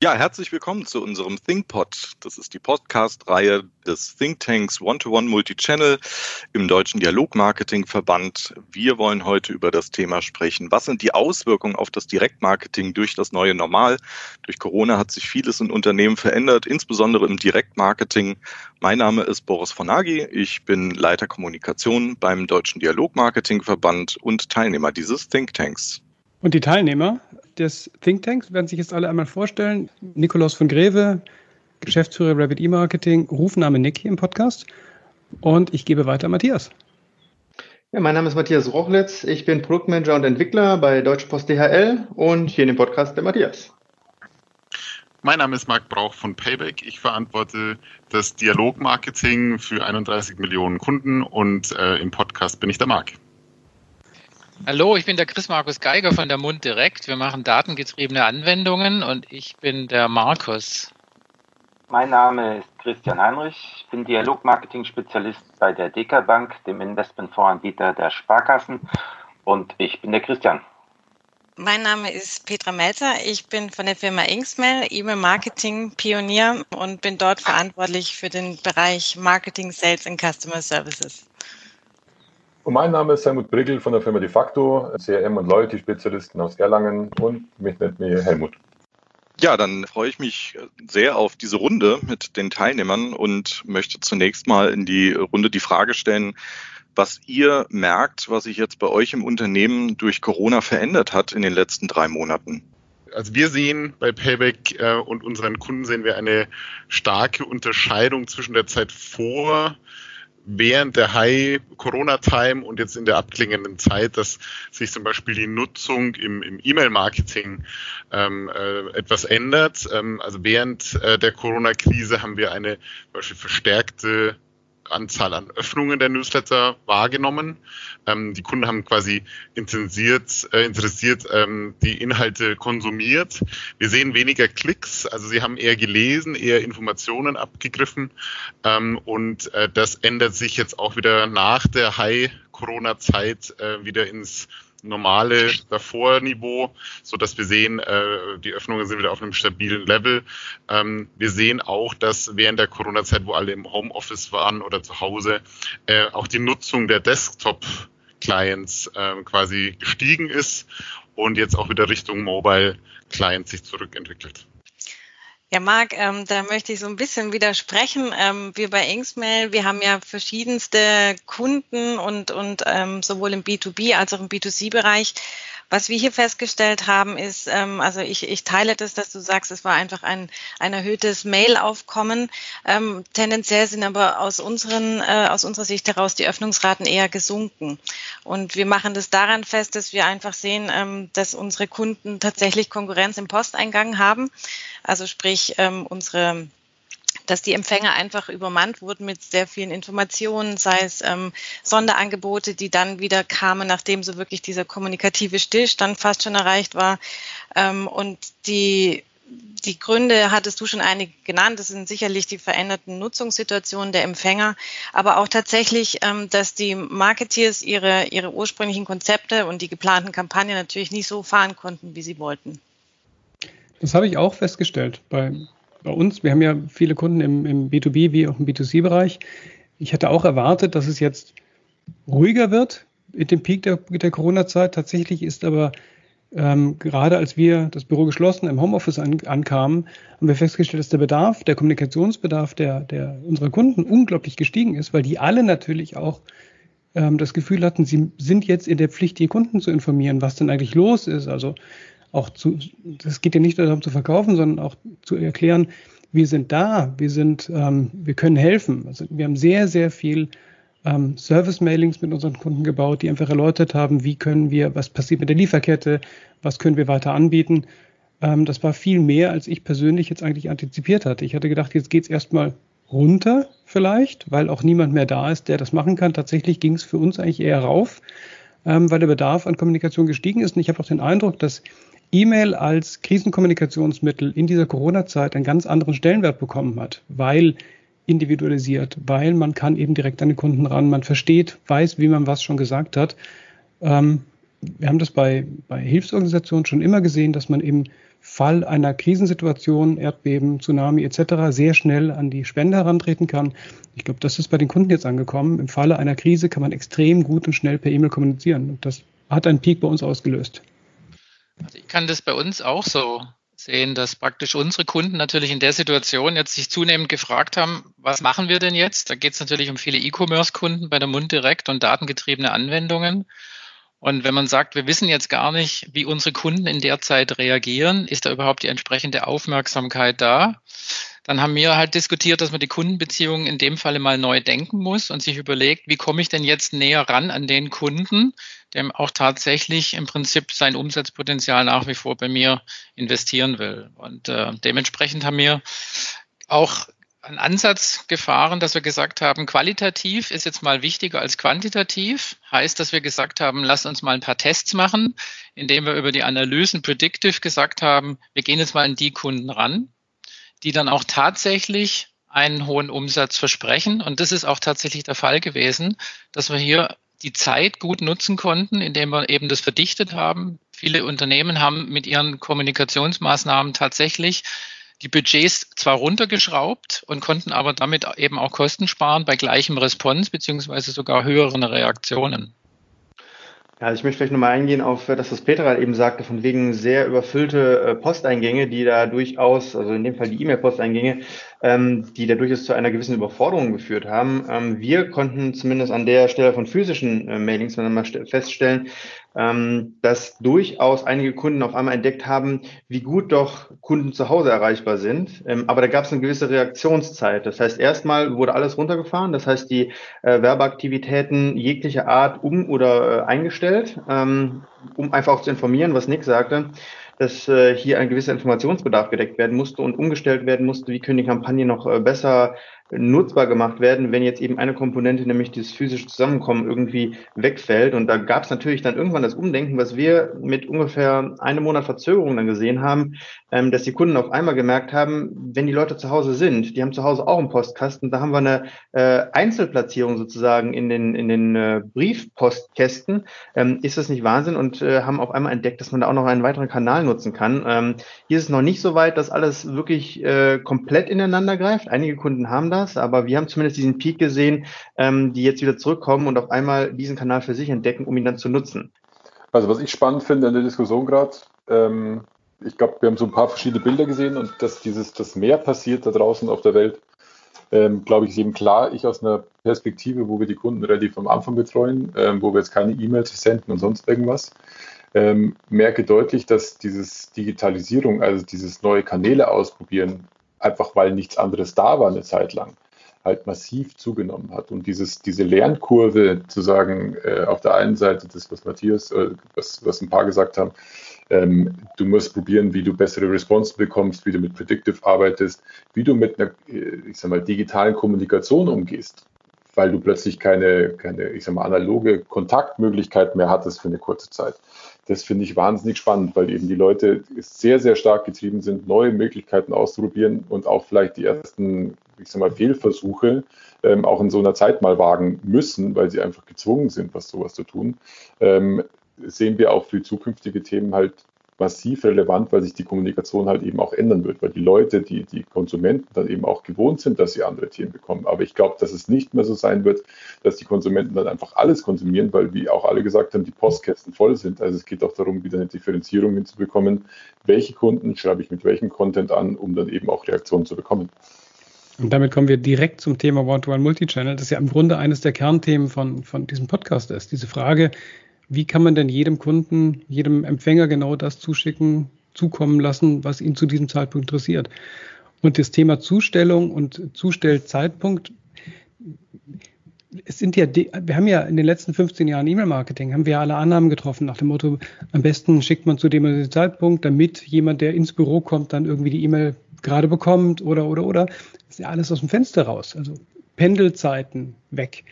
Ja, herzlich willkommen zu unserem ThinkPod. Das ist die Podcast-Reihe des Thinktanks One-to-One Multichannel im Deutschen Dialogmarketing-Verband. Wir wollen heute über das Thema sprechen. Was sind die Auswirkungen auf das Direktmarketing durch das neue Normal? Durch Corona hat sich vieles in Unternehmen verändert, insbesondere im Direktmarketing. Mein Name ist Boris von Nagy. Ich bin Leiter Kommunikation beim Deutschen Dialogmarketing-Verband und Teilnehmer dieses Thinktanks. Und die Teilnehmer des Thinktanks werden sich jetzt alle einmal vorstellen. Nikolaus von Greve, Geschäftsführer Rabbit E-Marketing, Rufname Nick hier im Podcast. Und ich gebe weiter Matthias. Ja, mein Name ist Matthias Rochlitz. Ich bin Produktmanager und Entwickler bei Deutsche Post DHL und hier in dem Podcast der Matthias. Mein Name ist Marc Brauch von Payback. Ich verantworte das Dialogmarketing für 31 Millionen Kunden und äh, im Podcast bin ich der Marc. Hallo, ich bin der Chris Markus Geiger von der Mund Direkt. Wir machen datengetriebene Anwendungen und ich bin der Markus. Mein Name ist Christian Heinrich. Ich bin Dialogmarketing-Spezialist bei der DK Bank, dem Investmentfondsanbieter der Sparkassen. Und ich bin der Christian. Mein Name ist Petra Melzer. Ich bin von der Firma Inksmail, E-Mail-Marketing-Pionier und bin dort verantwortlich für den Bereich Marketing, Sales und Customer Services. Und mein Name ist Helmut Brickel von der Firma De facto, CRM und Loyalty-Spezialisten aus Erlangen und mich nennt mir Helmut. Ja, dann freue ich mich sehr auf diese Runde mit den Teilnehmern und möchte zunächst mal in die Runde die Frage stellen, was ihr merkt, was sich jetzt bei euch im Unternehmen durch Corona verändert hat in den letzten drei Monaten. Also wir sehen bei Payback äh, und unseren Kunden sehen wir eine starke Unterscheidung zwischen der Zeit vor während der High-Corona-Time und jetzt in der abklingenden Zeit, dass sich zum Beispiel die Nutzung im, im E-Mail-Marketing ähm, äh, etwas ändert. Ähm, also während äh, der Corona-Krise haben wir eine zum Beispiel verstärkte Anzahl an Öffnungen der Newsletter wahrgenommen. Ähm, die Kunden haben quasi intensiert, äh, interessiert ähm, die Inhalte konsumiert. Wir sehen weniger Klicks, also sie haben eher gelesen, eher Informationen abgegriffen. Ähm, und äh, das ändert sich jetzt auch wieder nach der High-Corona-Zeit äh, wieder ins normale Davor-Niveau, so dass wir sehen, äh, die Öffnungen sind wieder auf einem stabilen Level. Ähm, wir sehen auch, dass während der Corona-Zeit, wo alle im Homeoffice waren oder zu Hause, äh, auch die Nutzung der Desktop-Clients äh, quasi gestiegen ist und jetzt auch wieder Richtung Mobile-Clients sich zurückentwickelt. Ja, Marc, ähm, da möchte ich so ein bisschen widersprechen. Ähm, wir bei Inksmail, wir haben ja verschiedenste Kunden und, und ähm, sowohl im B2B als auch im B2C-Bereich. Was wir hier festgestellt haben, ist, ähm, also ich, ich teile das, dass du sagst, es war einfach ein, ein erhöhtes Mail-Aufkommen. Ähm, tendenziell sind aber aus, unseren, äh, aus unserer Sicht heraus die Öffnungsraten eher gesunken. Und wir machen das daran fest, dass wir einfach sehen, ähm, dass unsere Kunden tatsächlich Konkurrenz im Posteingang haben. Also sprich, ähm, unsere dass die Empfänger einfach übermannt wurden mit sehr vielen Informationen, sei es ähm, Sonderangebote, die dann wieder kamen, nachdem so wirklich dieser kommunikative Stillstand fast schon erreicht war. Ähm, und die die Gründe hattest du schon einige genannt. Das sind sicherlich die veränderten Nutzungssituationen der Empfänger, aber auch tatsächlich, ähm, dass die Marketeers ihre, ihre ursprünglichen Konzepte und die geplanten Kampagnen natürlich nicht so fahren konnten, wie sie wollten. Das habe ich auch festgestellt bei, bei uns. Wir haben ja viele Kunden im, im B2B wie auch im B2C-Bereich. Ich hätte auch erwartet, dass es jetzt ruhiger wird mit dem Peak der, der Corona-Zeit. Tatsächlich ist aber ähm, gerade als wir das Büro geschlossen im Homeoffice an, ankamen, haben wir festgestellt, dass der Bedarf, der Kommunikationsbedarf der, der unserer Kunden unglaublich gestiegen ist, weil die alle natürlich auch ähm, das Gefühl hatten, sie sind jetzt in der Pflicht, die Kunden zu informieren, was denn eigentlich los ist. Also auch zu, das geht ja nicht darum zu verkaufen, sondern auch zu erklären, wir sind da, wir sind, ähm, wir können helfen. Also wir haben sehr, sehr viel ähm, Service-Mailings mit unseren Kunden gebaut, die einfach erläutert haben, wie können wir, was passiert mit der Lieferkette, was können wir weiter anbieten. Ähm, das war viel mehr, als ich persönlich jetzt eigentlich antizipiert hatte. Ich hatte gedacht, jetzt geht's erstmal runter vielleicht, weil auch niemand mehr da ist, der das machen kann. Tatsächlich ging es für uns eigentlich eher rauf, ähm, weil der Bedarf an Kommunikation gestiegen ist. Und ich habe auch den Eindruck, dass E-Mail als Krisenkommunikationsmittel in dieser Corona-Zeit einen ganz anderen Stellenwert bekommen hat, weil individualisiert, weil man kann eben direkt an den Kunden ran, man versteht, weiß, wie man was schon gesagt hat. Ähm, wir haben das bei, bei Hilfsorganisationen schon immer gesehen, dass man eben Fall einer Krisensituation, Erdbeben, Tsunami etc. sehr schnell an die Spende herantreten kann. Ich glaube, das ist bei den Kunden jetzt angekommen. Im Falle einer Krise kann man extrem gut und schnell per E-Mail kommunizieren. Und das hat einen Peak bei uns ausgelöst. Also ich kann das bei uns auch so sehen, dass praktisch unsere Kunden natürlich in der Situation jetzt sich zunehmend gefragt haben, was machen wir denn jetzt? Da geht es natürlich um viele E-Commerce-Kunden bei der Mund direkt und datengetriebene Anwendungen. Und wenn man sagt, wir wissen jetzt gar nicht, wie unsere Kunden in der Zeit reagieren, ist da überhaupt die entsprechende Aufmerksamkeit da? Dann haben wir halt diskutiert, dass man die Kundenbeziehungen in dem Falle mal neu denken muss und sich überlegt, wie komme ich denn jetzt näher ran an den Kunden, der auch tatsächlich im Prinzip sein Umsatzpotenzial nach wie vor bei mir investieren will. Und äh, dementsprechend haben wir auch einen Ansatz gefahren, dass wir gesagt haben, qualitativ ist jetzt mal wichtiger als quantitativ. Heißt, dass wir gesagt haben, lass uns mal ein paar Tests machen, indem wir über die Analysen predictive gesagt haben, wir gehen jetzt mal an die Kunden ran, die dann auch tatsächlich einen hohen Umsatz versprechen. Und das ist auch tatsächlich der Fall gewesen, dass wir hier die Zeit gut nutzen konnten, indem wir eben das verdichtet haben. Viele Unternehmen haben mit ihren Kommunikationsmaßnahmen tatsächlich die Budgets zwar runtergeschraubt und konnten aber damit eben auch Kosten sparen bei gleichem Response beziehungsweise sogar höheren Reaktionen. Ja, ich möchte vielleicht nochmal eingehen auf das, was Petra eben sagte, von wegen sehr überfüllte äh, Posteingänge, die da durchaus, also in dem Fall die E-Mail-Posteingänge, ähm, die da durchaus zu einer gewissen Überforderung geführt haben. Ähm, wir konnten zumindest an der Stelle von physischen äh, Mailings feststellen, ähm, dass durchaus einige Kunden auf einmal entdeckt haben, wie gut doch Kunden zu Hause erreichbar sind. Ähm, aber da gab es eine gewisse Reaktionszeit. Das heißt, erstmal wurde alles runtergefahren. Das heißt, die äh, Werbeaktivitäten jeglicher Art um oder äh, eingestellt, ähm, um einfach auch zu informieren, was Nick sagte dass äh, hier ein gewisser Informationsbedarf gedeckt werden musste und umgestellt werden musste, wie können die Kampagnen noch äh, besser nutzbar gemacht werden, wenn jetzt eben eine Komponente, nämlich dieses physische Zusammenkommen, irgendwie wegfällt. Und da gab es natürlich dann irgendwann das Umdenken, was wir mit ungefähr einem Monat Verzögerung dann gesehen haben, ähm, dass die Kunden auf einmal gemerkt haben, wenn die Leute zu Hause sind, die haben zu Hause auch einen Postkasten, da haben wir eine äh, Einzelplatzierung sozusagen in den, in den äh, Briefpostkästen, ähm, ist das nicht Wahnsinn? Und äh, haben auf einmal entdeckt, dass man da auch noch einen weiteren Kanal nutzen kann. Ähm, hier ist es noch nicht so weit, dass alles wirklich äh, komplett ineinander greift. Einige Kunden haben das, aber wir haben zumindest diesen Peak gesehen, ähm, die jetzt wieder zurückkommen und auf einmal diesen Kanal für sich entdecken, um ihn dann zu nutzen. Also was ich spannend finde in der Diskussion gerade, ähm, ich glaube, wir haben so ein paar verschiedene Bilder gesehen und dass dieses, das mehr passiert da draußen auf der Welt, ähm, glaube ich, ist eben klar. Ich aus einer Perspektive, wo wir die Kunden relativ am Anfang betreuen, ähm, wo wir jetzt keine E-Mails senden und sonst irgendwas, ähm, merke deutlich, dass dieses Digitalisierung, also dieses neue Kanäle ausprobieren, einfach weil nichts anderes da war eine Zeit lang, halt massiv zugenommen hat. Und dieses, diese Lernkurve zu sagen, äh, auf der einen Seite das, was Matthias, äh, was, was ein paar gesagt haben, ähm, du musst probieren, wie du bessere Response bekommst, wie du mit Predictive arbeitest, wie du mit einer, äh, ich sag mal, digitalen Kommunikation umgehst, weil du plötzlich keine, keine, ich sag mal, analoge Kontaktmöglichkeit mehr hattest für eine kurze Zeit. Das finde ich wahnsinnig spannend, weil eben die Leute sehr, sehr stark getrieben sind, neue Möglichkeiten auszuprobieren und auch vielleicht die ersten, ich sag mal, Fehlversuche ähm, auch in so einer Zeit mal wagen müssen, weil sie einfach gezwungen sind, was sowas zu tun. Ähm, sehen wir auch für zukünftige Themen halt massiv relevant, weil sich die Kommunikation halt eben auch ändern wird, weil die Leute, die, die Konsumenten dann eben auch gewohnt sind, dass sie andere Themen bekommen. Aber ich glaube, dass es nicht mehr so sein wird, dass die Konsumenten dann einfach alles konsumieren, weil, wie auch alle gesagt haben, die Postkästen voll sind. Also es geht auch darum, wieder eine Differenzierung hinzubekommen. Welche Kunden schreibe ich mit welchem Content an, um dann eben auch Reaktionen zu bekommen. Und damit kommen wir direkt zum Thema One-to-One Multichannel, das ja im Grunde eines der Kernthemen von, von diesem Podcast ist. Diese Frage, wie kann man denn jedem Kunden, jedem Empfänger genau das zuschicken, zukommen lassen, was ihn zu diesem Zeitpunkt interessiert? Und das Thema Zustellung und Zustellzeitpunkt, es sind ja, wir haben ja in den letzten 15 Jahren E-Mail-Marketing, haben wir alle Annahmen getroffen nach dem Motto, am besten schickt man zu dem Zeitpunkt, damit jemand, der ins Büro kommt, dann irgendwie die E-Mail gerade bekommt oder, oder, oder. Das ist ja alles aus dem Fenster raus. Also Pendelzeiten weg.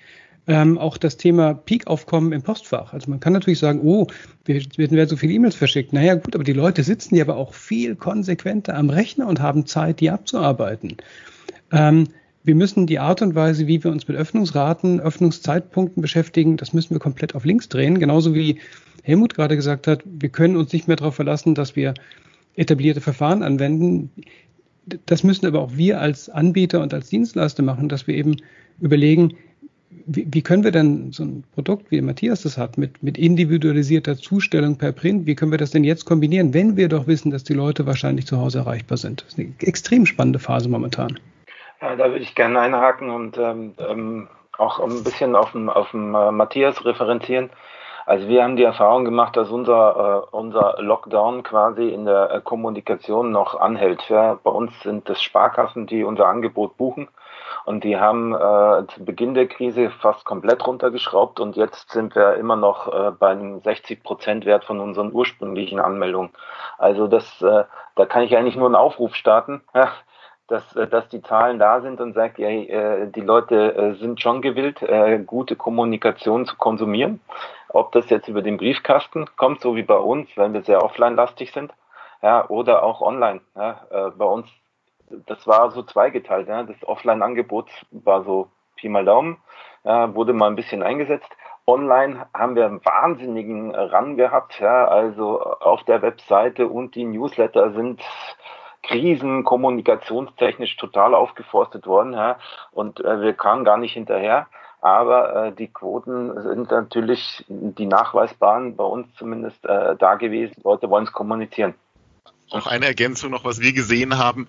Ähm, auch das Thema Peak-Aufkommen im Postfach. Also man kann natürlich sagen, oh, wir werden so viele E-Mails verschickt. Naja, gut, aber die Leute sitzen ja aber auch viel konsequenter am Rechner und haben Zeit, die abzuarbeiten. Ähm, wir müssen die Art und Weise, wie wir uns mit Öffnungsraten, Öffnungszeitpunkten beschäftigen, das müssen wir komplett auf links drehen. Genauso wie Helmut gerade gesagt hat, wir können uns nicht mehr darauf verlassen, dass wir etablierte Verfahren anwenden. Das müssen aber auch wir als Anbieter und als Dienstleister machen, dass wir eben überlegen, wie, wie, können wir denn so ein Produkt, wie Matthias das hat, mit, mit individualisierter Zustellung per Print, wie können wir das denn jetzt kombinieren, wenn wir doch wissen, dass die Leute wahrscheinlich zu Hause erreichbar sind? Das ist eine extrem spannende Phase momentan. Ja, da würde ich gerne einhaken und ähm, ähm, auch ein bisschen auf den, auf den äh, Matthias referenzieren. Also wir haben die Erfahrung gemacht, dass unser, äh, unser Lockdown quasi in der äh, Kommunikation noch anhält. Ja, bei uns sind es Sparkassen, die unser Angebot buchen. Und die haben äh, zu Beginn der Krise fast komplett runtergeschraubt und jetzt sind wir immer noch äh, bei einem 60 Prozent Wert von unseren ursprünglichen Anmeldungen. Also das, äh, da kann ich eigentlich nur einen Aufruf starten. Ja, dass, äh, dass die Zahlen da sind und sagt, ja, äh, die Leute äh, sind schon gewillt, gute Kommunikation zu konsumieren. Ob das jetzt über den Briefkasten kommt, so wie bei uns, wenn wir sehr offline-lastig sind, ja, oder auch online. Ja, bei uns das war so zweigeteilt. Ja. Das Offline-Angebot war so Pi mal Daumen, ja, wurde mal ein bisschen eingesetzt. Online haben wir einen wahnsinnigen Run gehabt. Ja. Also auf der Webseite und die Newsletter sind krisen kommunikationstechnisch total aufgeforstet worden. Ja. Und äh, wir kamen gar nicht hinterher. Aber äh, die Quoten sind natürlich die nachweisbaren, bei uns zumindest äh, da gewesen. Leute wollen es kommunizieren. Auch eine Ergänzung noch, was wir gesehen haben,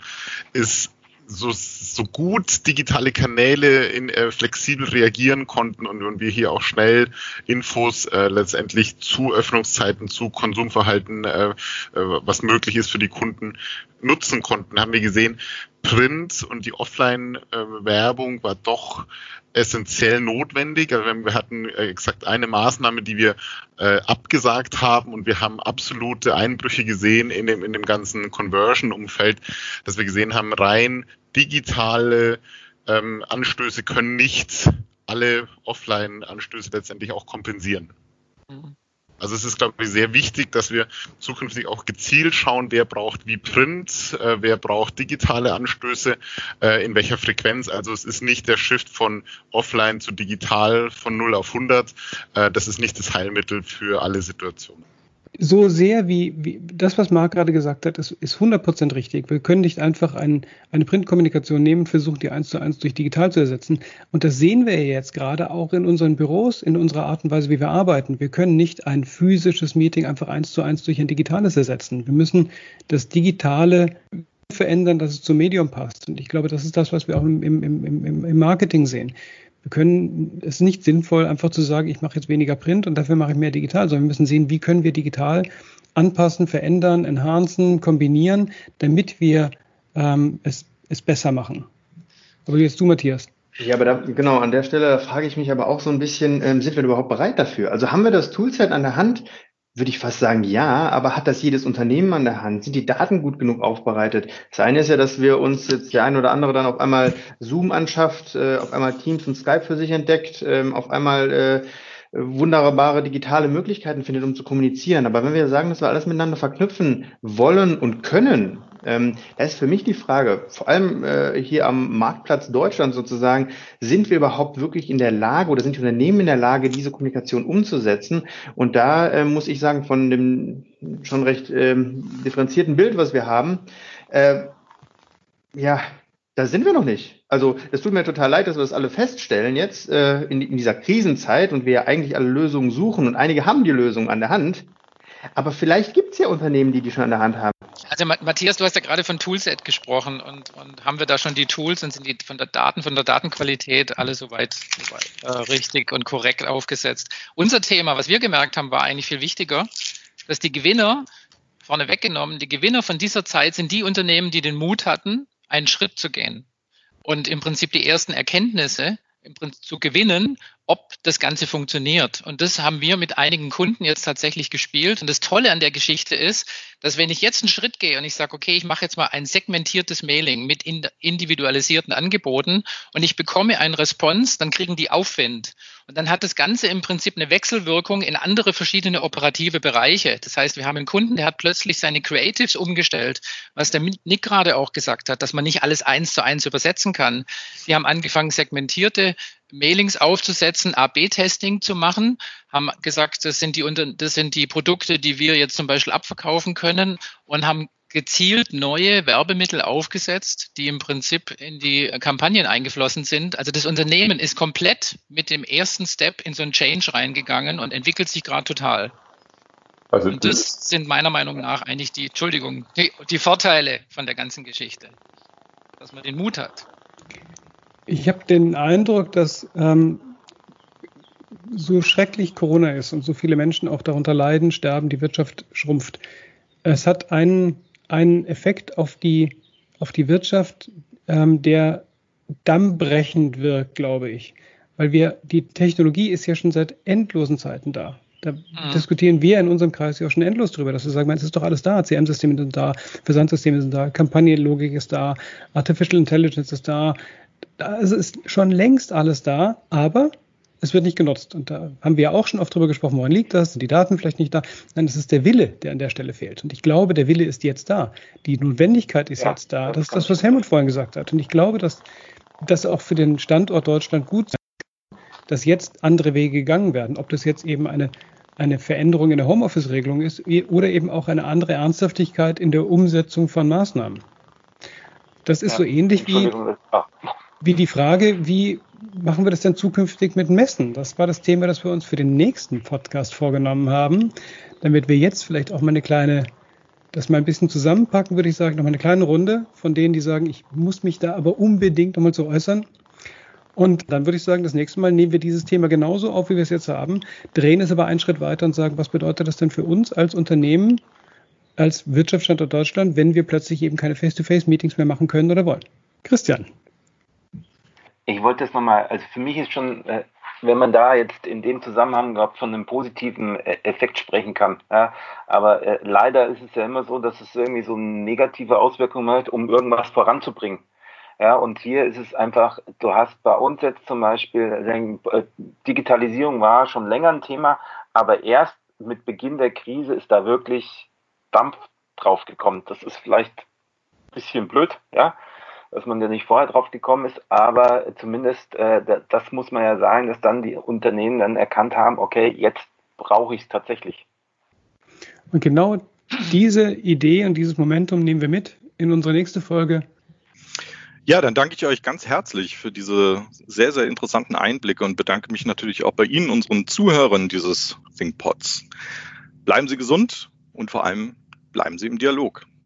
ist so, so gut digitale Kanäle in, äh, flexibel reagieren konnten und, und wir hier auch schnell Infos äh, letztendlich zu Öffnungszeiten, zu Konsumverhalten, äh, äh, was möglich ist für die Kunden nutzen konnten, haben wir gesehen, Print und die Offline-Werbung war doch essentiell notwendig. Also wir hatten äh, exakt eine Maßnahme, die wir äh, abgesagt haben und wir haben absolute Einbrüche gesehen in dem, in dem ganzen Conversion-Umfeld, dass wir gesehen haben, rein digitale ähm, Anstöße können nicht alle Offline-Anstöße letztendlich auch kompensieren. Mhm. Also es ist, glaube ich, sehr wichtig, dass wir zukünftig auch gezielt schauen, wer braucht wie Print, äh, wer braucht digitale Anstöße, äh, in welcher Frequenz. Also es ist nicht der Shift von offline zu digital von 0 auf 100. Äh, das ist nicht das Heilmittel für alle Situationen so sehr wie, wie das, was Marc gerade gesagt hat, ist, ist 100% richtig. Wir können nicht einfach ein, eine Printkommunikation nehmen versuchen, die eins zu eins durch digital zu ersetzen. Und das sehen wir jetzt gerade auch in unseren Büros, in unserer Art und Weise, wie wir arbeiten. Wir können nicht ein physisches Meeting einfach eins zu eins durch ein digitales ersetzen. Wir müssen das Digitale verändern, dass es zum Medium passt. Und ich glaube, das ist das, was wir auch im, im, im, im Marketing sehen. Wir können, es ist nicht sinnvoll, einfach zu sagen, ich mache jetzt weniger Print und dafür mache ich mehr digital, sondern wir müssen sehen, wie können wir digital anpassen, verändern, enhancen, kombinieren, damit wir ähm, es, es besser machen. Aber jetzt du, Matthias. Ja, aber da, genau, an der Stelle frage ich mich aber auch so ein bisschen, ähm, sind wir überhaupt bereit dafür? Also haben wir das Toolset an der Hand, würde ich fast sagen, ja, aber hat das jedes Unternehmen an der Hand? Sind die Daten gut genug aufbereitet? Das eine ist ja, dass wir uns jetzt der ein oder andere dann auf einmal Zoom anschafft, äh, auf einmal Teams und Skype für sich entdeckt, ähm, auf einmal äh, wunderbare digitale Möglichkeiten findet, um zu kommunizieren. Aber wenn wir sagen, dass wir alles miteinander verknüpfen wollen und können, ähm, da ist für mich die Frage, vor allem äh, hier am Marktplatz Deutschland sozusagen, sind wir überhaupt wirklich in der Lage oder sind die Unternehmen in der Lage, diese Kommunikation umzusetzen? Und da äh, muss ich sagen, von dem schon recht ähm, differenzierten Bild, was wir haben, äh, ja, da sind wir noch nicht. Also es tut mir total leid, dass wir das alle feststellen jetzt äh, in, in dieser Krisenzeit und wir ja eigentlich alle Lösungen suchen und einige haben die Lösung an der Hand. Aber vielleicht gibt es ja Unternehmen, die die schon an der Hand haben. Also Matthias, du hast ja gerade von Toolset gesprochen und, und haben wir da schon die Tools und sind die von der Daten, von der Datenqualität alle soweit, soweit äh, richtig und korrekt aufgesetzt. Unser Thema, was wir gemerkt haben, war eigentlich viel wichtiger, dass die Gewinner, vorne weggenommen, die Gewinner von dieser Zeit sind die Unternehmen, die den Mut hatten, einen Schritt zu gehen und im Prinzip die ersten Erkenntnisse im Prinzip zu gewinnen ob das Ganze funktioniert. Und das haben wir mit einigen Kunden jetzt tatsächlich gespielt. Und das Tolle an der Geschichte ist, dass wenn ich jetzt einen Schritt gehe und ich sage, okay, ich mache jetzt mal ein segmentiertes Mailing mit individualisierten Angeboten und ich bekomme einen Response, dann kriegen die Aufwind. Und dann hat das Ganze im Prinzip eine Wechselwirkung in andere verschiedene operative Bereiche. Das heißt, wir haben einen Kunden, der hat plötzlich seine Creatives umgestellt, was der Nick gerade auch gesagt hat, dass man nicht alles eins zu eins übersetzen kann. Wir haben angefangen, segmentierte Mailings aufzusetzen, A-B-Testing zu machen, haben gesagt, das sind die, das sind die Produkte, die wir jetzt zum Beispiel abverkaufen können und haben gezielt neue Werbemittel aufgesetzt, die im Prinzip in die Kampagnen eingeflossen sind. Also das Unternehmen ist komplett mit dem ersten Step in so ein Change reingegangen und entwickelt sich gerade total. Also und das sind meiner Meinung nach eigentlich die, Entschuldigung, die, die Vorteile von der ganzen Geschichte, dass man den Mut hat. Ich habe den Eindruck, dass ähm, so schrecklich Corona ist und so viele Menschen auch darunter leiden, sterben, die Wirtschaft schrumpft. Es hat einen, einen Effekt auf die, auf die Wirtschaft, ähm, der dammbrechend wirkt, glaube ich. Weil wir, die Technologie ist ja schon seit endlosen Zeiten da. Da mhm. diskutieren wir in unserem Kreis ja auch schon endlos drüber, dass wir sagen, es ist doch alles da. CM-Systeme sind da, Versandsysteme sind da, Kampagnenlogik ist da, Artificial Intelligence ist da. Also ist schon längst alles da, aber es wird nicht genutzt. Und da haben wir ja auch schon oft drüber gesprochen, woran liegt das? Sind die Daten vielleicht nicht da? Nein, es ist der Wille, der an der Stelle fehlt. Und ich glaube, der Wille ist jetzt da. Die Notwendigkeit ist ja, jetzt da. Das ist das, was Helmut vorhin gesagt hat. Und ich glaube, dass das auch für den Standort Deutschland gut sein kann, dass jetzt andere Wege gegangen werden. Ob das jetzt eben eine, eine Veränderung in der Homeoffice-Regelung ist oder eben auch eine andere Ernsthaftigkeit in der Umsetzung von Maßnahmen. Das ist ja, so ähnlich wie, ah. wie die Frage, wie machen wir das denn zukünftig mit Messen? Das war das Thema, das wir uns für den nächsten Podcast vorgenommen haben, damit wir jetzt vielleicht auch mal eine kleine, das mal ein bisschen zusammenpacken, würde ich sagen, noch mal eine kleine Runde von denen, die sagen, ich muss mich da aber unbedingt nochmal zu äußern. Und dann würde ich sagen, das nächste Mal nehmen wir dieses Thema genauso auf, wie wir es jetzt haben, drehen es aber einen Schritt weiter und sagen, was bedeutet das denn für uns als Unternehmen, als Wirtschaftsstandort Deutschland, wenn wir plötzlich eben keine Face-to-Face-Meetings mehr machen können oder wollen? Christian ich wollte es nochmal, also für mich ist schon, äh, wenn man da jetzt in dem Zusammenhang überhaupt von einem positiven äh, Effekt sprechen kann. Ja, aber äh, leider ist es ja immer so, dass es irgendwie so negative Auswirkungen hat, um irgendwas voranzubringen. Ja, und hier ist es einfach, du hast bei uns jetzt zum Beispiel, Digitalisierung war schon länger ein Thema, aber erst mit Beginn der Krise ist da wirklich Dampf drauf gekommen. Das ist vielleicht ein bisschen blöd, ja, dass man da nicht vorher drauf gekommen ist, aber zumindest, äh, das muss man ja sagen, dass dann die Unternehmen dann erkannt haben, okay, jetzt brauche ich es tatsächlich. Und genau diese Idee und dieses Momentum nehmen wir mit in unsere nächste Folge. Ja, dann danke ich euch ganz herzlich für diese sehr, sehr interessanten Einblicke und bedanke mich natürlich auch bei Ihnen, unseren Zuhörern dieses ThinkPods. Bleiben Sie gesund und vor allem bleiben Sie im Dialog.